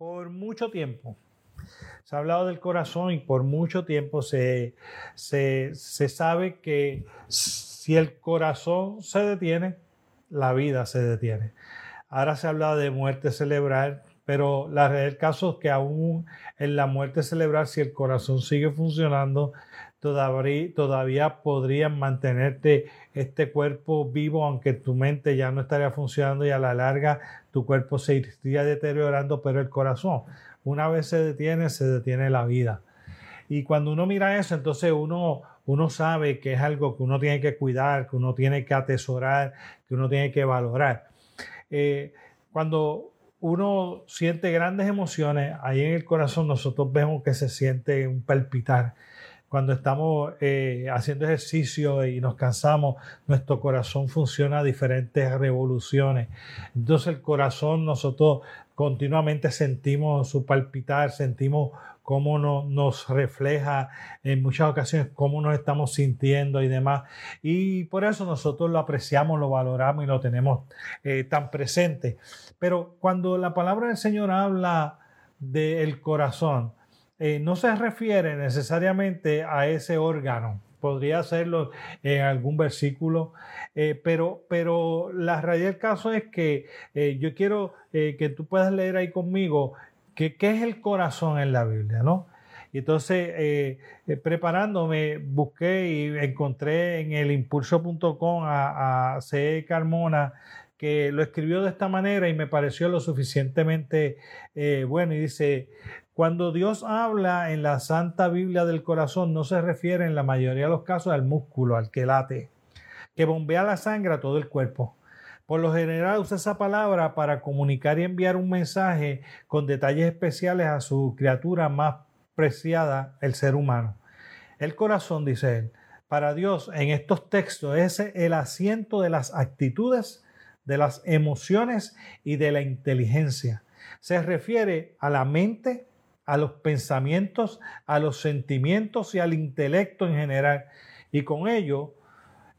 Por mucho tiempo se ha hablado del corazón y por mucho tiempo se, se, sabe que si el corazón se detiene, la vida se detiene. Ahora se habla de muerte cerebral, pero la caso es que aún en la muerte cerebral, si el corazón sigue funcionando, todavía, todavía podrían mantenerte este cuerpo vivo, aunque tu mente ya no estaría funcionando y a la larga tu cuerpo se iría deteriorando, pero el corazón, una vez se detiene, se detiene la vida. Y cuando uno mira eso, entonces uno, uno sabe que es algo que uno tiene que cuidar, que uno tiene que atesorar, que uno tiene que valorar. Eh, cuando uno siente grandes emociones, ahí en el corazón nosotros vemos que se siente un palpitar cuando estamos eh, haciendo ejercicio y nos cansamos, nuestro corazón funciona a diferentes revoluciones. Entonces el corazón nosotros continuamente sentimos su palpitar, sentimos cómo nos refleja en muchas ocasiones cómo nos estamos sintiendo y demás. Y por eso nosotros lo apreciamos, lo valoramos y lo tenemos eh, tan presente. Pero cuando la palabra del Señor habla del corazón, eh, no se refiere necesariamente a ese órgano. Podría hacerlo en algún versículo, eh, pero, pero la realidad del caso es que eh, yo quiero que tú puedas leer ahí conmigo qué es el corazón en la Biblia, ¿no? Y entonces, preparándome, busqué y encontré en el impulso.com a, a C. Carmona, que lo escribió de esta manera y me pareció lo suficientemente bueno. Y dice, cuando Dios habla en la Santa Biblia del corazón, no se refiere en la mayoría de los casos al músculo, al que late, que bombea la sangre a todo el cuerpo. Por lo general usa esa palabra para comunicar y enviar un mensaje con detalles especiales a su criatura más preciada, el ser humano. El corazón, dice él, para Dios en estos textos es el asiento de las actitudes, de las emociones y de la inteligencia. Se refiere a la mente, a los pensamientos, a los sentimientos y al intelecto en general. Y con ello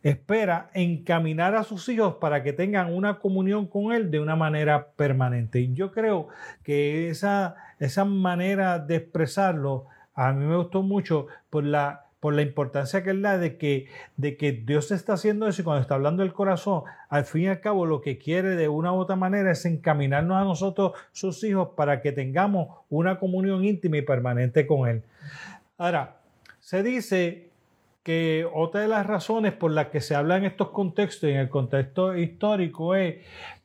espera encaminar a sus hijos para que tengan una comunión con Él de una manera permanente. Y yo creo que esa, esa manera de expresarlo a mí me gustó mucho por la por la importancia que él da de que, de que Dios está haciendo eso y cuando está hablando del corazón, al fin y al cabo lo que quiere de una u otra manera es encaminarnos a nosotros, sus hijos, para que tengamos una comunión íntima y permanente con Él. Ahora, se dice que otra de las razones por las que se habla en estos contextos y en el contexto histórico es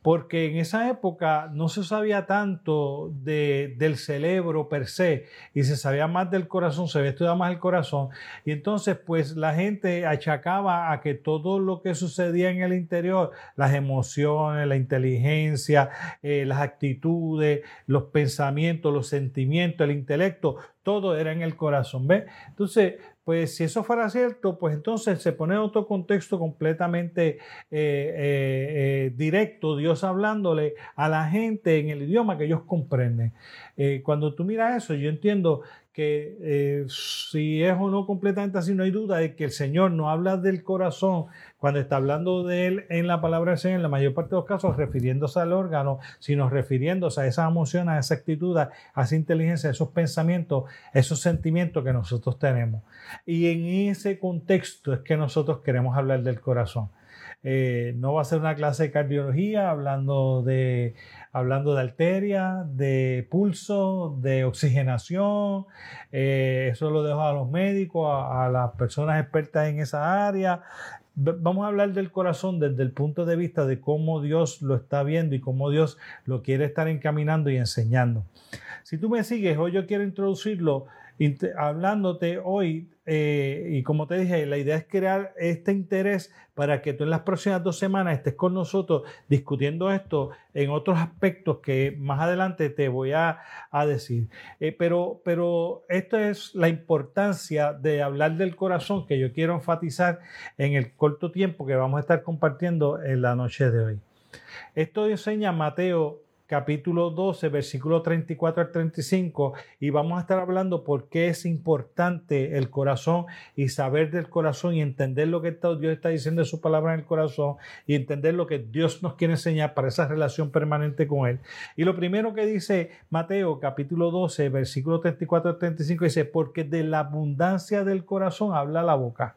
porque en esa época no se sabía tanto del cerebro per se y se sabía más del corazón, se había estudiado más el corazón y entonces pues la gente achacaba a que todo lo que sucedía en el interior, las emociones, la inteligencia, eh, las actitudes, los pensamientos, los sentimientos, el intelecto, todo era en el corazón, ¿ves? Entonces, pues si eso fuera cierto, pues entonces se pone otro contexto completamente eh, eh, eh, directo, Dios hablándole a la gente en el idioma que ellos comprenden. cuando tú miras eso, yo entiendo que eh, si es o no completamente así, no hay duda de que el Señor no habla del corazón cuando está hablando de él en la palabra del Señor, en la mayor parte de los casos refiriéndose al órgano, sino refiriéndose a esas emociones, a esa actitud, a esa inteligencia, a esos pensamientos, esos sentimientos que nosotros tenemos. Y en ese contexto es que nosotros queremos hablar del corazón. Eh, no va a ser una clase de cardiología hablando de, hablando de arteria, de pulso, de oxigenación. Eh, eso lo dejo a los médicos, a, las personas expertas en esa área. Vamos a hablar del corazón desde el punto de vista de cómo Dios lo está viendo y cómo Dios lo quiere estar encaminando y enseñando. Si tú me sigues, hoy yo quiero introducirlo hablándote hoy, eh, y como te dije, la idea es crear este interés para que tú en las próximas dos semanas estés con nosotros discutiendo esto en otros aspectos que más adelante te voy a, decir. Eh, pero, pero esto es la importancia de hablar del corazón que yo quiero enfatizar en el corto tiempo que vamos a estar compartiendo en la noche de hoy. Esto enseña Mateo capítulo 12, versículo 34 al 35, y vamos a estar hablando por qué es importante el corazón y saber del corazón y entender lo que Dios está diciendo en su palabra en el corazón y entender lo que Dios nos quiere enseñar para esa relación permanente con Él. Y lo primero que dice Mateo, capítulo 12, versículo 34 al 35, dice, porque de la abundancia del corazón habla la boca.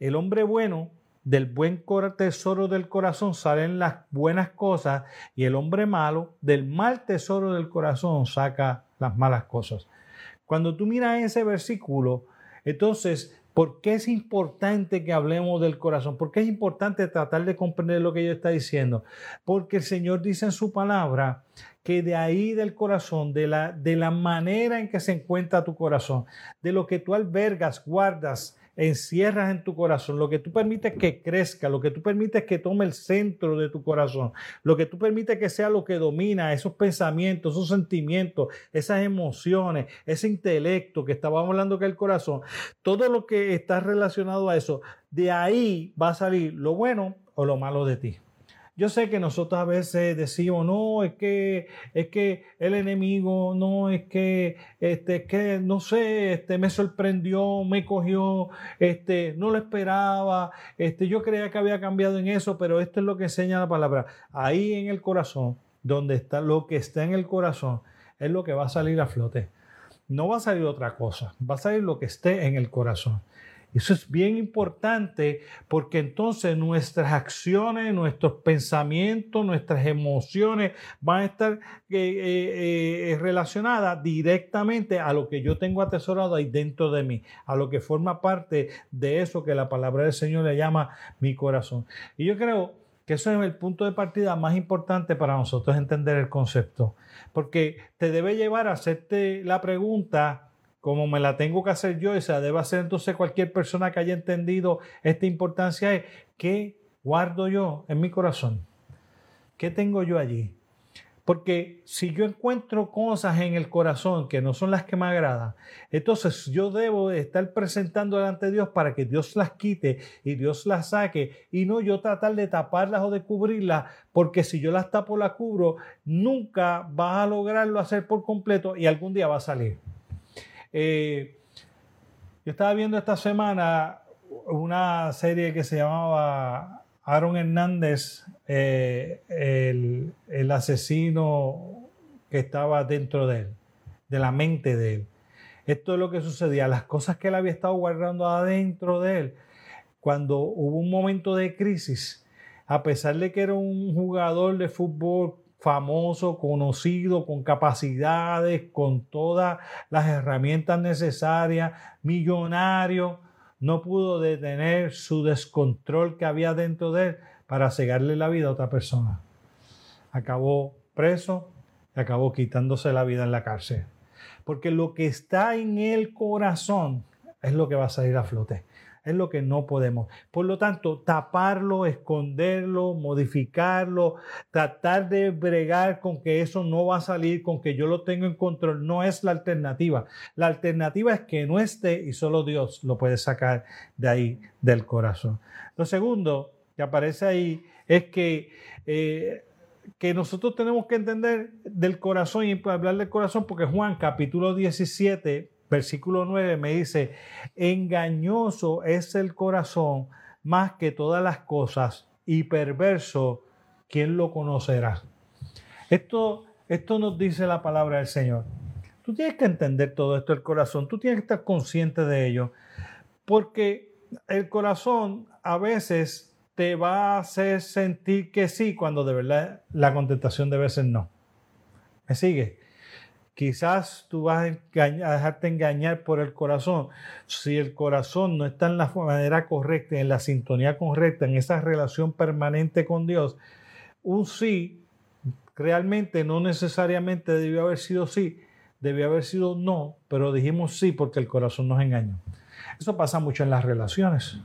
El hombre bueno del buen tesoro del corazón salen las buenas cosas y el hombre malo del mal tesoro del corazón saca las malas cosas. Cuando tú miras ese versículo, entonces, ¿por qué es importante que hablemos del corazón? ¿Por qué es importante tratar de comprender lo que ella está diciendo? Porque el Señor dice en su palabra que de ahí del corazón, de la, de la manera en que se encuentra tu corazón, de lo que tú albergas, guardas, encierras en tu corazón, lo que tú permites que crezca, lo que tú permites que tome el centro de tu corazón, lo que tú permites que sea lo que domina esos pensamientos, esos sentimientos, esas emociones, ese intelecto que estábamos hablando que el corazón, todo lo que está relacionado a eso, de ahí va a salir lo bueno o lo malo de ti. Yo sé que nosotros a veces decimos, no, es que, es que el enemigo, no, es que, este, que, no sé, este, me sorprendió, me cogió, este, no lo esperaba, este, yo creía que había cambiado en eso, pero esto es lo que enseña la palabra. Ahí en el corazón, donde está lo que está en el corazón, es lo que va a salir a flote. No va a salir otra cosa, va a salir lo que esté en el corazón. Eso es bien importante porque entonces nuestras acciones, nuestros pensamientos, nuestras emociones van a estar eh, eh, eh, relacionadas directamente a lo que yo tengo atesorado ahí dentro de mí, a lo que forma parte de eso que la palabra del Señor le llama mi corazón. Y yo creo que eso es el punto de partida más importante para nosotros entender el concepto, porque te debe llevar a hacerte la pregunta, como me la tengo que hacer yo, y se debe hacer entonces cualquier persona que haya entendido esta importancia, es ¿qué guardo yo en mi corazón? ¿Qué tengo yo allí? Porque si yo encuentro cosas en el corazón que no son las que me agradan, entonces yo debo estar presentando delante de Dios para que Dios las quite y Dios las saque y no yo tratar de taparlas o de cubrirlas, porque si yo las tapo o las cubro, nunca vas a lograrlo hacer por completo y algún día va a salir. Eh, yo estaba viendo esta semana una serie que se llamaba Aaron Hernández, eh, el, el, asesino que estaba dentro de él, de la mente de él. Esto es lo que sucedía, las cosas que él había estado guardando adentro de él. Cuando hubo un momento de crisis, a pesar de que era un jugador de fútbol famoso, conocido, con capacidades, con todas las herramientas necesarias, millonario, no pudo detener su descontrol que había dentro de él para cegarle la vida a otra persona. Acabó preso y acabó quitándose la vida en la cárcel. Porque lo que está en el corazón es lo que va a salir a flote es lo que no podemos. Por lo tanto, taparlo, esconderlo, modificarlo, tratar de bregar con que eso no va a salir, con que yo lo tengo en control, no es la alternativa. La alternativa es que no esté y solo Dios lo puede sacar de ahí del corazón. Lo segundo que aparece ahí es que... Eh, que nosotros tenemos que entender del corazón y hablar del corazón, porque Juan capítulo 17, versículo 9 me dice, engañoso es el corazón más que todas las cosas y perverso, ¿quién lo conocerá? Esto, esto nos dice la palabra del Señor. Tú tienes que entender todo esto del corazón, tú tienes que estar consciente de ello, porque el corazón a veces te va a hacer sentir que sí, cuando de verdad la contestación debe ser no. ¿Me sigue? Quizás tú vas a, dejarte engañar por el corazón. Si el corazón no está en la manera correcta, en la sintonía correcta, en esa relación permanente con Dios, un sí realmente no necesariamente debió haber sido sí, debió haber sido no, pero dijimos sí porque el corazón nos engañó. Eso pasa mucho en las relaciones.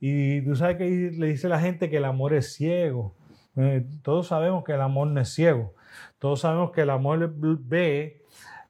Y tú sabes que le dice la gente que el amor es ciego. Eh, todos sabemos que el amor no es ciego. Todos sabemos que el amor ve,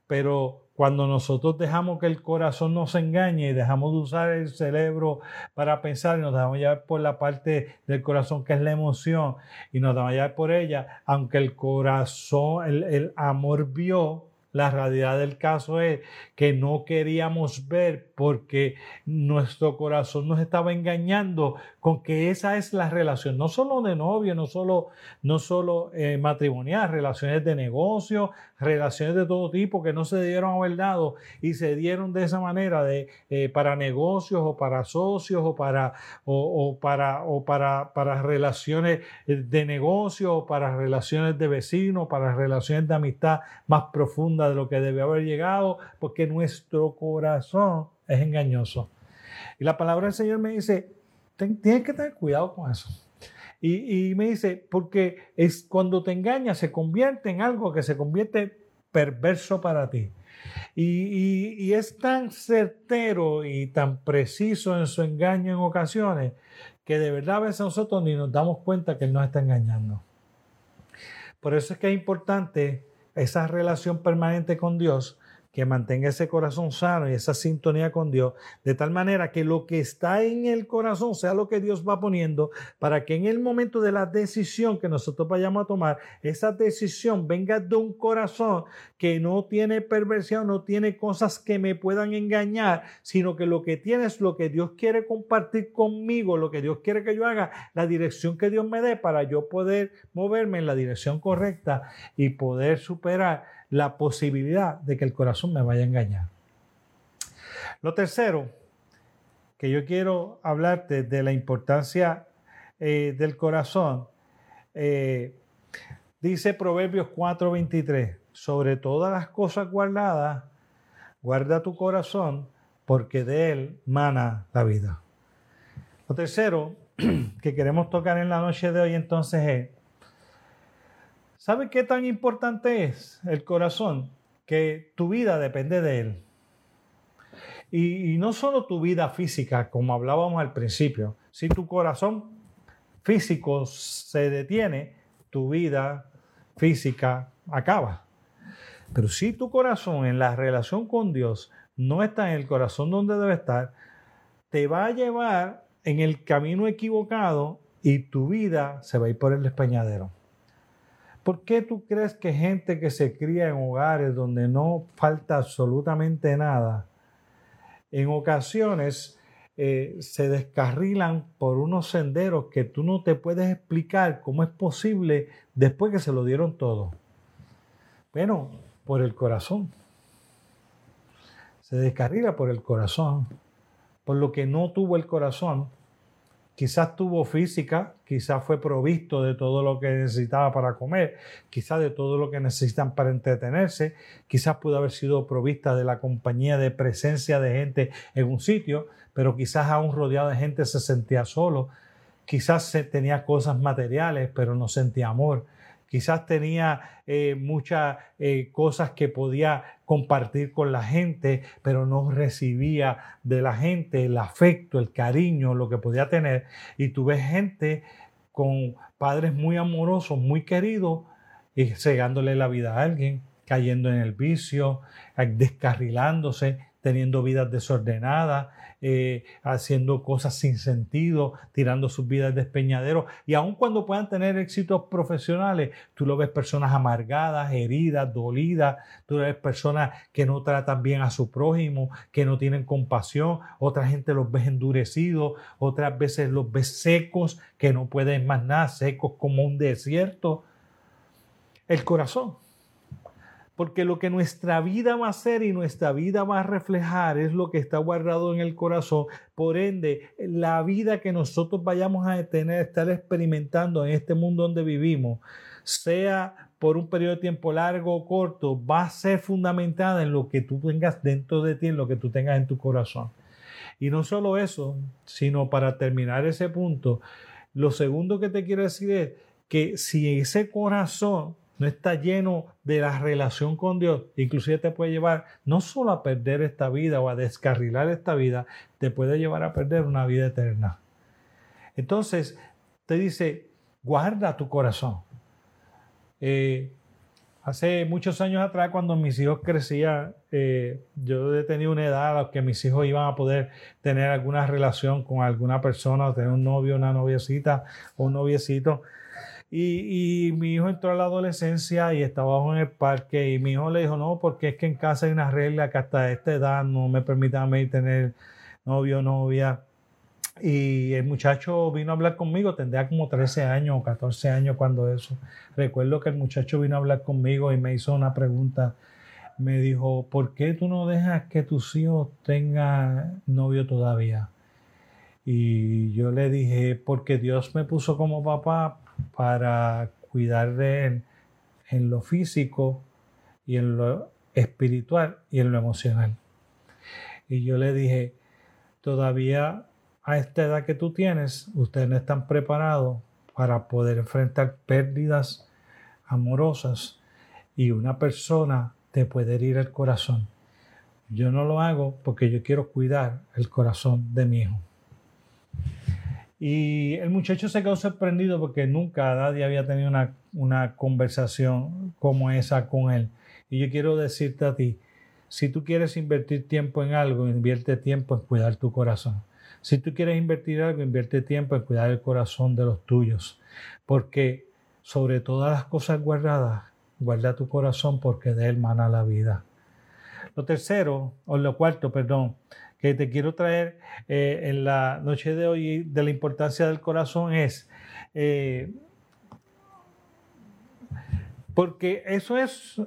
pero cuando nosotros dejamos que el corazón nos engañe y dejamos de usar el cerebro para pensar y nos dejamos llevar por la parte del corazón que es la emoción y nos dejamos llevar por ella, aunque el corazón, el, el amor vio, la realidad del caso es que no queríamos ver porque nuestro corazón nos estaba engañando con que esa es la relación, no solo de novio, no solo, no solo eh, matrimonial, relaciones de negocio, relaciones de todo tipo que no se dieron a haber dado y se dieron de esa manera de, eh, para negocios o para socios o para, o, para, o para, para relaciones de negocio o para relaciones de vecinos, para relaciones de amistad más profundas de lo que debe haber llegado, porque nuestro corazón es engañoso. Y la palabra del Señor me dice, tienes que tener cuidado con eso. Y, me dice, porque es cuando te engañas se convierte en algo que se convierte perverso para ti. Y, y, es tan certero y tan preciso en su engaño en ocasiones que de verdad a veces nosotros ni nos damos cuenta que Él nos está engañando. Por eso es que es importante esa relación permanente con Dios, que mantenga ese corazón sano y esa sintonía con Dios, de tal manera que lo que está en el corazón sea lo que Dios va poniendo, para que en el momento de la decisión que nosotros vayamos a tomar, esa decisión venga de un corazón que no tiene perversión, no tiene cosas que me puedan engañar, sino que lo que tiene es lo que Dios quiere compartir conmigo, lo que Dios quiere que yo haga, la dirección que Dios me dé para yo poder moverme en la dirección correcta y poder superar la posibilidad de que el corazón me vaya a engañar. Lo tercero que yo quiero hablarte de la importancia eh, del corazón, eh, dice Proverbios 4:23, sobre todas las cosas guardadas, guarda tu corazón, porque de él mana la vida. Lo tercero que queremos tocar en la noche de hoy entonces es ¿Sabe qué tan importante es el corazón? Que tu vida depende de él. Y, no solo tu vida física, como hablábamos al principio. Si tu corazón físico se detiene, tu vida física acaba. Pero si tu corazón en la relación con Dios no está en el corazón donde debe estar, te va a llevar en el camino equivocado y tu vida se va a ir por el despeñadero. ¿Por qué tú crees que gente que se cría en hogares donde no falta absolutamente nada, en ocasiones eh, se descarrilan por unos senderos que tú no te puedes explicar cómo es posible después que se lo dieron todo? Bueno, por el corazón. Se descarrila por el corazón. Por lo que no tuvo el corazón, Quizás tuvo física, quizás fue provisto de todo lo que necesitaba para comer, quizás de todo lo que necesitan para entretenerse, quizás pudo haber sido provista de la compañía de presencia de gente en un sitio, pero quizás aún rodeado de gente se sentía solo, quizás tenía cosas materiales, pero no sentía amor, quizás tenía eh, muchas eh, cosas que podía compartir con la gente, pero no recibía de la gente el afecto, el cariño, lo que podía tener. Y tú ves gente con padres muy amorosos, muy queridos, y cegándole la vida a alguien, cayendo en el vicio, descarrilándose, teniendo vidas desordenadas, eh, haciendo cosas sin sentido, tirando sus vidas de despeñadero. Y aun cuando puedan tener éxitos profesionales, tú lo ves personas amargadas, heridas, dolidas, tú ves personas que no tratan bien a su prójimo, que no tienen compasión, otra gente los ves endurecidos, otras veces los ves secos, que no pueden más nada, secos como un desierto. El corazón porque lo que nuestra vida va a ser y nuestra vida va a reflejar es lo que está guardado en el corazón. Por ende, la vida que nosotros vayamos a tener, estar experimentando en este mundo donde vivimos, sea por un periodo de tiempo largo o corto, va a ser fundamentada en lo que tú tengas dentro de ti, en lo que tú tengas en tu corazón. Y no solo eso, sino para terminar ese punto, lo segundo que te quiero decir es que si ese corazón no está lleno de la relación con Dios, inclusive te puede llevar no solo a perder esta vida o a descarrilar esta vida, te puede llevar a perder una vida eterna. Entonces, te dice, guarda tu corazón. Eh, Hace muchos años atrás, cuando mis hijos crecían, eh, yo tenía una edad a la que mis hijos iban a poder tener alguna relación con alguna persona, tener un novio, una noviecita o un noviecito. Y, mi hijo entró a la adolescencia y estaba en el parque y mi hijo le dijo, no, porque es que en casa hay una regla que hasta esta edad no me permite a mí tener novio novia. Y el muchacho vino a hablar conmigo, tendría como 13 años o 14 años cuando eso. Recuerdo que el muchacho vino a hablar conmigo y me hizo una pregunta. Me dijo, ¿por qué tú no dejas que tus hijos tengan novio todavía? Y yo le dije, porque Dios me puso como papá para cuidar de él en lo físico y en lo espiritual y en lo emocional. Y yo le dije, todavía a esta edad que tú tienes, ustedes no están preparados para poder enfrentar pérdidas amorosas y una persona te puede herir el corazón. Yo no lo hago porque yo quiero cuidar el corazón de mi hijo. Y el muchacho se quedó sorprendido porque nunca nadie había tenido una, una conversación como esa con él. Y yo quiero decirte a ti, si tú quieres invertir tiempo en algo, invierte tiempo en cuidar tu corazón. Si tú quieres invertir algo, invierte tiempo en cuidar el corazón de los tuyos. Porque sobre todas las cosas guardadas, guarda tu corazón porque de él mana la vida. Lo tercero, o lo cuarto, perdón, que te quiero traer eh, en la noche de hoy de la importancia del corazón es, eh, porque eso es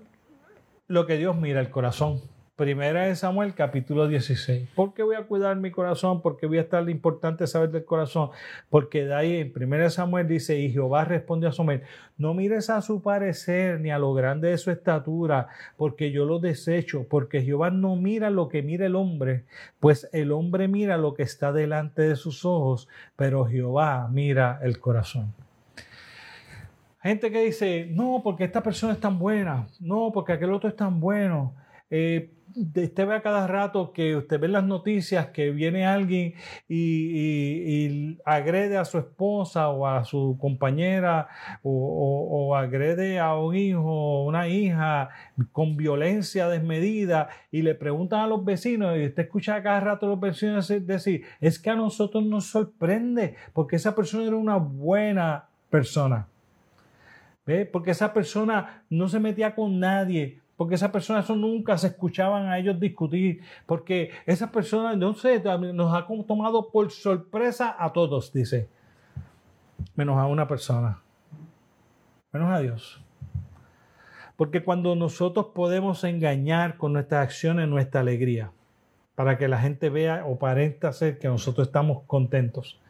lo que Dios mira, el corazón. Primera de Samuel, capítulo 16. ¿Por qué voy a cuidar mi corazón? ¿Por qué voy a estar importante saber del corazón? Porque de ahí en Primera de Samuel dice, y Jehová respondió a Samuel, no mires a su parecer ni a lo grande de su estatura, porque yo lo desecho, porque Jehová no mira lo que mira el hombre, pues el hombre mira lo que está delante de sus ojos, pero Jehová mira el corazón. Gente que dice, no, porque esta persona es tan buena, no, porque aquel otro es tan bueno. Eh, usted ve a cada rato que usted ve las noticias que viene alguien y, agrede a su esposa o a su compañera o, agrede a un hijo o una hija con violencia desmedida y le preguntan a los vecinos y usted escucha a cada rato a los vecinos decir, es que a nosotros nos sorprende porque esa persona era una buena persona. ¿Ve? Porque esa persona no se metía con nadie, porque esas personas nunca se escuchaban a ellos discutir, porque esas personas, no nos ha tomado por sorpresa a todos, dice, menos a una persona, menos a Dios. Porque cuando nosotros podemos engañar con nuestras acciones nuestra alegría, para que la gente vea o parenta ser que nosotros estamos contentos,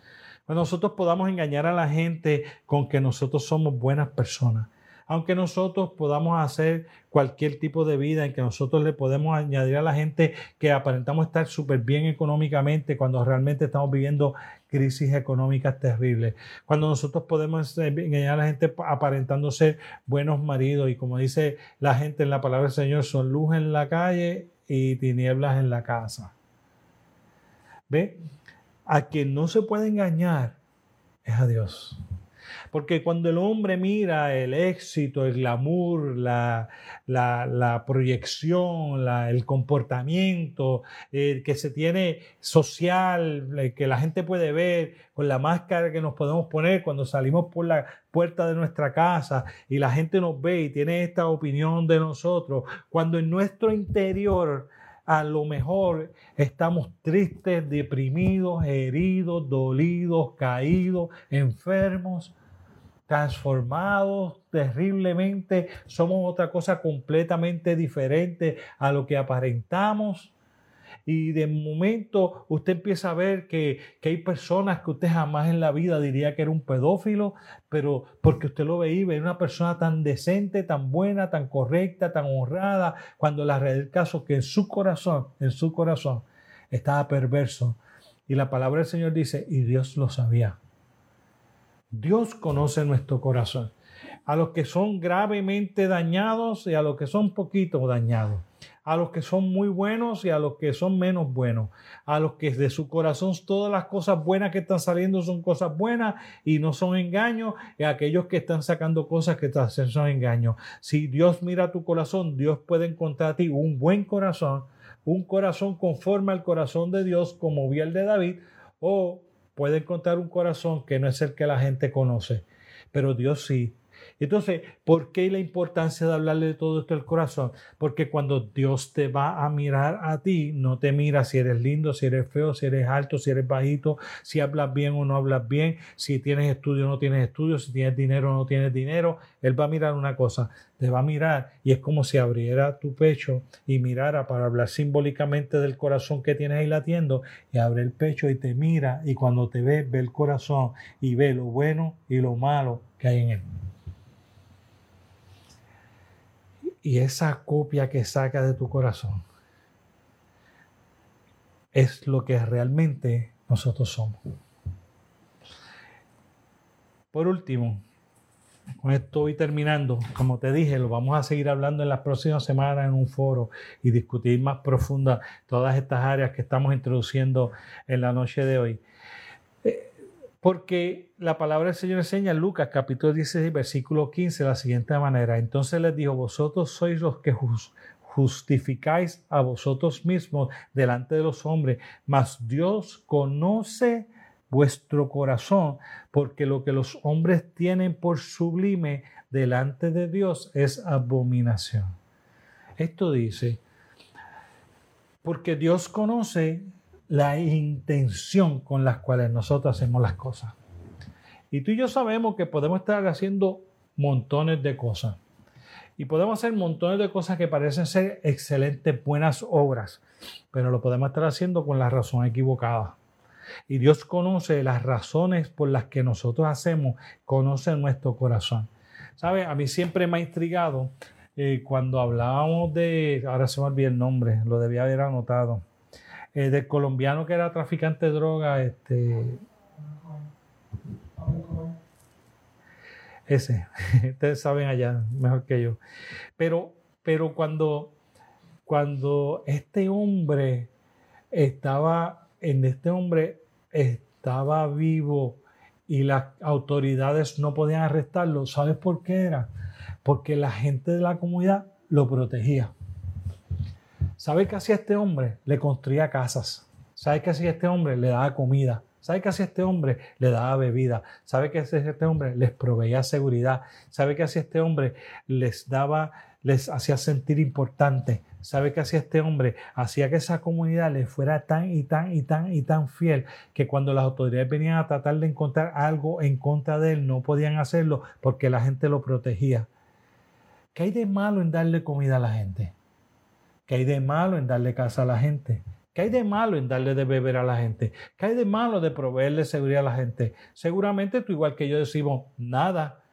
cuando nosotros podamos engañar a la gente con que nosotros somos buenas personas, aunque nosotros podamos hacer cualquier tipo de vida en que nosotros le podemos añadir a la gente que aparentamos estar súper bien económicamente cuando realmente estamos viviendo crisis económicas terribles. Cuando nosotros podemos eh, engañar a la gente aparentando ser buenos maridos y como dice la gente en la palabra del Señor, son luz en la calle y tinieblas en la casa. ¿Ve? A quien no se puede engañar es a Dios. Porque cuando el hombre mira el éxito, el glamour, la, proyección, el comportamiento eh, que se tiene social, eh, que la gente puede ver, con la máscara que nos podemos poner cuando salimos por la puerta de nuestra casa y la gente nos ve y tiene esta opinión de nosotros, cuando en nuestro interior a lo mejor estamos tristes, deprimidos, heridos, dolidos, caídos, enfermos, transformados terriblemente, somos otra cosa completamente diferente a lo que aparentamos. Y de momento usted empieza a ver que, hay personas que usted jamás en la vida diría que era un pedófilo, pero porque usted lo veía, ve una persona tan decente, tan buena, tan correcta, tan honrada, cuando la realidad del que en su corazón, en su corazón, estaba perverso. Y la palabra del Señor dice, y Dios lo sabía. Dios conoce nuestro corazón. A los que son gravemente dañados y a los que son poquito dañados. a los que son muy buenos y a los que son menos buenos, a los que de su corazón todas las cosas buenas que están saliendo son cosas buenas y no son engaños, y a aquellos que están sacando cosas que son engaños. Si Dios mira tu corazón, Dios puede encontrar a ti un buen corazón, un corazón conforme al corazón de Dios, como vio el de David, o puede encontrar un corazón que no es el que la gente conoce, pero Dios sí entonces, ¿por qué la importancia de hablarle de todo esto al corazón? Porque cuando Dios te va a mirar a ti, no te mira si eres lindo, si eres feo, si eres alto, si eres bajito, si hablas bien o no hablas bien, si tienes estudio o no tienes estudio, si tienes dinero o no tienes dinero. Él va a mirar una cosa, te va a mirar y es como si abriera tu pecho y mirara para hablar simbólicamente del corazón que tienes ahí latiendo y abre el pecho y te mira y cuando te ve, ve el corazón y ve lo bueno y lo malo que hay en él. Y esa copia que saca de tu corazón es lo que realmente nosotros somos. Por último, con esto voy terminando. Como te dije, lo vamos a seguir hablando en las próximas semanas en un foro y discutir más profunda todas estas áreas que estamos introduciendo en la noche de hoy. Porque la palabra del Señor enseña en Lucas capítulo 16, versículo 15 de la siguiente manera. Entonces les dijo, vosotros sois los que justificáis a vosotros mismos delante de los hombres, mas Dios conoce vuestro corazón, porque lo que los hombres tienen por sublime delante de Dios es abominación. Esto dice, porque Dios conoce la intención con las cuales nosotros hacemos las cosas. Y tú y yo sabemos que podemos estar haciendo montones de cosas. Y podemos hacer montones de cosas que parecen ser excelentes, buenas obras, pero lo podemos estar haciendo con la razón equivocada. Y Dios conoce las razones por las que nosotros hacemos, conoce nuestro corazón. ¿Sabe? A mí siempre me ha intrigado eh, cuando hablábamos de, ahora se me olvidó el nombre, lo debía haber anotado, eh, del colombiano que era traficante de droga, este. Ese, ustedes saben allá mejor que yo. Pero, pero cuando, cuando este hombre estaba, en este hombre estaba vivo y las autoridades no podían arrestarlo, ¿sabes por qué era? Porque la gente de la comunidad lo protegía. ¿Sabe qué hacía este hombre? Le construía casas. ¿Sabe qué hacía este hombre? Le daba comida. ¿Sabe qué hacía este hombre? Le daba bebida. ¿Sabe qué hacía este hombre? Les proveía seguridad. ¿Sabe qué hacía este hombre? Les daba, les hacía sentir importante. ¿Sabe qué hacía este hombre? Hacía que esa comunidad le fuera tan y tan y tan y tan fiel que cuando las autoridades venían a tratar de encontrar algo en contra de él, no podían hacerlo porque la gente lo protegía. ¿Qué hay de malo en darle comida a la gente? ¿Qué hay de malo en darle casa a la gente? ¿Qué hay de malo en darle de beber a la gente? ¿Qué hay de malo de proveerle seguridad a la gente? Seguramente tú igual que yo decimos, nada.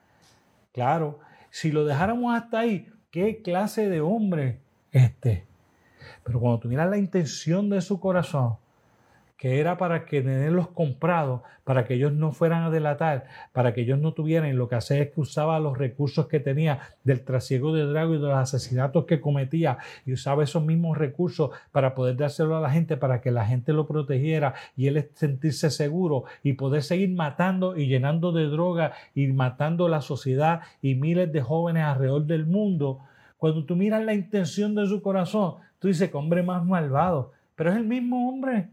Claro, si lo dejáramos hasta ahí, ¿qué clase de hombre este? Pero cuando tú miras la intención de su corazón, que era para que tenerlos comprados, para que ellos no fueran a delatar, para que ellos no tuvieran, lo que hacía es que usaba los recursos que tenía del trasiego de Drago y de los asesinatos que cometía y usaba esos mismos recursos para poder dárselo a la gente, para que la gente lo protegiera y él sentirse seguro y poder seguir matando y llenando de droga y matando la sociedad y miles de jóvenes alrededor del mundo. Cuando tú miras la intención de su corazón, tú dices hombre más malvado, pero es el mismo hombre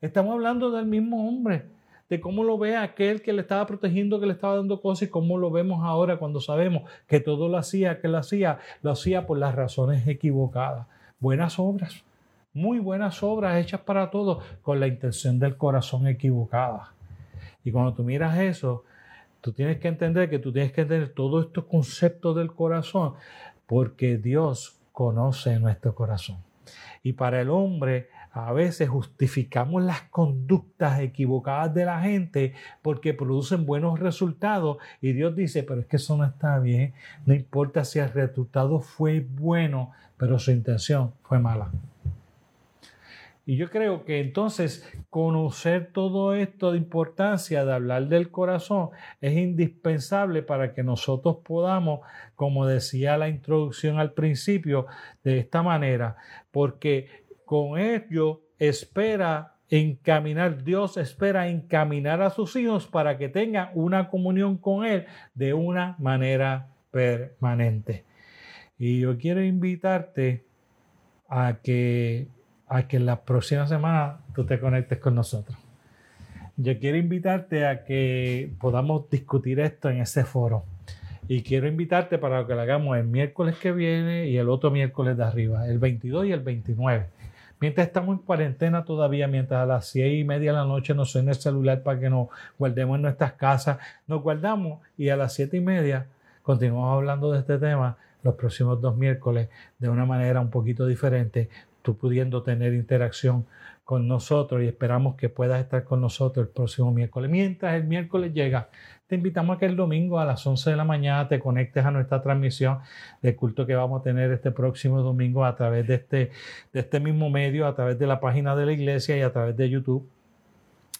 Estamos hablando del mismo hombre, de cómo lo ve aquel que le estaba protegiendo, que le estaba dando cosas y cómo lo vemos ahora cuando sabemos que todo lo hacía, que lo hacía, lo hacía por las razones equivocadas. Buenas obras, muy buenas obras hechas para todos con la intención del corazón equivocada. Y cuando tú miras eso, tú tienes que entender que tú tienes que entender todos estos conceptos del corazón porque Dios conoce nuestro corazón. Y para el hombre a veces justificamos las conductas equivocadas de la gente porque producen buenos resultados y Dios dice, pero es que eso no está bien, no importa si el resultado fue bueno, pero su intención fue mala. Y yo creo que entonces conocer todo esto de importancia de hablar del corazón es indispensable para que nosotros podamos, como decía la introducción al principio, de esta manera, porque con ello espera encaminar, Dios espera encaminar a sus hijos para que tengan una comunión con Él de una manera permanente. Y yo quiero invitarte a que a que la próxima semana tú te conectes con nosotros. Yo quiero invitarte a que podamos discutir esto en ese foro. Y quiero invitarte para que lo hagamos el miércoles que viene y el otro miércoles de arriba, el 22 y el 29. Mientras estamos en cuarentena todavía, mientras a las 6 y media de la noche nos suena el celular para que nos guardemos en nuestras casas, nos guardamos y a las 7 y media continuamos hablando de este tema los próximos dos miércoles de una manera un poquito diferente, pudiendo tener interacción con nosotros y esperamos que puedas estar con nosotros el próximo miércoles. Mientras el miércoles llega, te invitamos a que el domingo a las 11 de la mañana te conectes a nuestra transmisión de culto que vamos a tener este próximo domingo a través de este, de este mismo medio, a través de la página de la iglesia y a través de YouTube.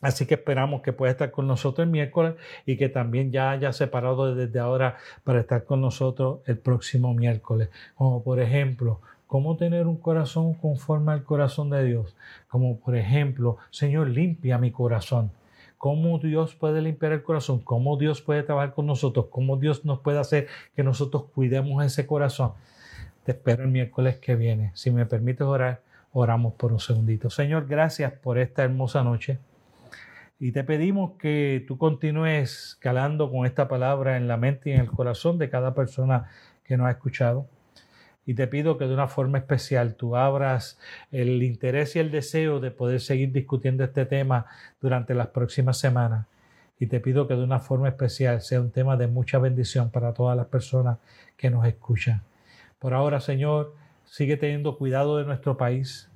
Así que esperamos que pueda estar con nosotros el miércoles y que también ya haya separado desde ahora para estar con nosotros el próximo miércoles. Como por ejemplo, cómo tener un corazón conforme al corazón de Dios. Como por ejemplo, Señor, limpia mi corazón. Cómo Dios puede limpiar el corazón, cómo Dios puede trabajar con nosotros, cómo Dios nos puede hacer que nosotros cuidemos ese corazón. Te espero el miércoles que viene. Si me permites orar, oramos por un segundito. Señor, gracias por esta hermosa noche. Y te pedimos que tú continúes calando con esta palabra en la mente y en el corazón de cada persona que nos ha escuchado y te pido que de una forma especial tú abras el interés y el deseo de poder seguir discutiendo este tema durante las próximas semanas. Y te pido que de una forma especial sea un tema de mucha bendición para todas las personas que nos escuchan. Por ahora, Señor, sigue teniendo cuidado de nuestro país.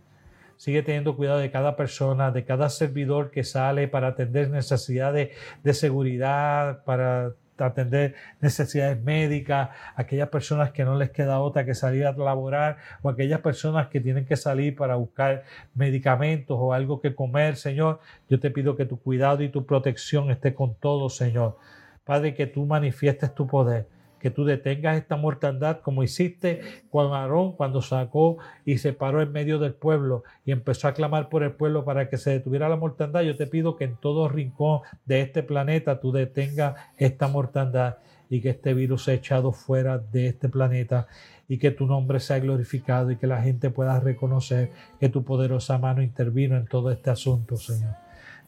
Sigue teniendo cuidado de cada persona, de cada servidor que sale para atender necesidades de seguridad, para atender necesidades médicas, aquellas personas que no les queda otra que salir a laborar o aquellas personas que tienen que salir para buscar medicamentos o algo que comer, Señor, yo te pido que tu cuidado y tu protección esté con todos, Señor. Padre, que tú manifiestes tu poder que tú detengas esta mortandad como hiciste con Aarón cuando sacó y se paró en medio del pueblo y empezó a clamar por el pueblo para que se detuviera la mortandad. Yo te pido que en todo rincón de este planeta tú detengas esta mortandad y que este virus sea echado fuera de este planeta y que tu nombre sea glorificado y que la gente pueda reconocer que tu poderosa mano intervino en todo este asunto, Señor.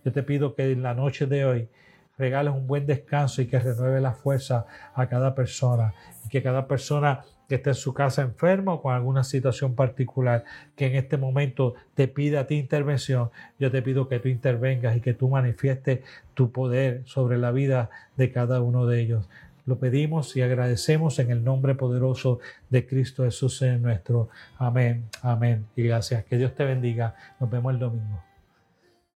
Yo te pido que en la noche de hoy regales un buen descanso y que renueve la fuerza a cada persona y que cada persona que esté en su casa enferma o con alguna situación particular que en este momento te pida a ti intervención, yo te pido que tú intervengas y que tú manifiestes tu poder sobre la vida de cada uno de ellos. Lo pedimos y agradecemos en el nombre poderoso de Cristo Jesús en nuestro. Amén, amén y gracias. Que Dios te bendiga. Nos vemos el domingo.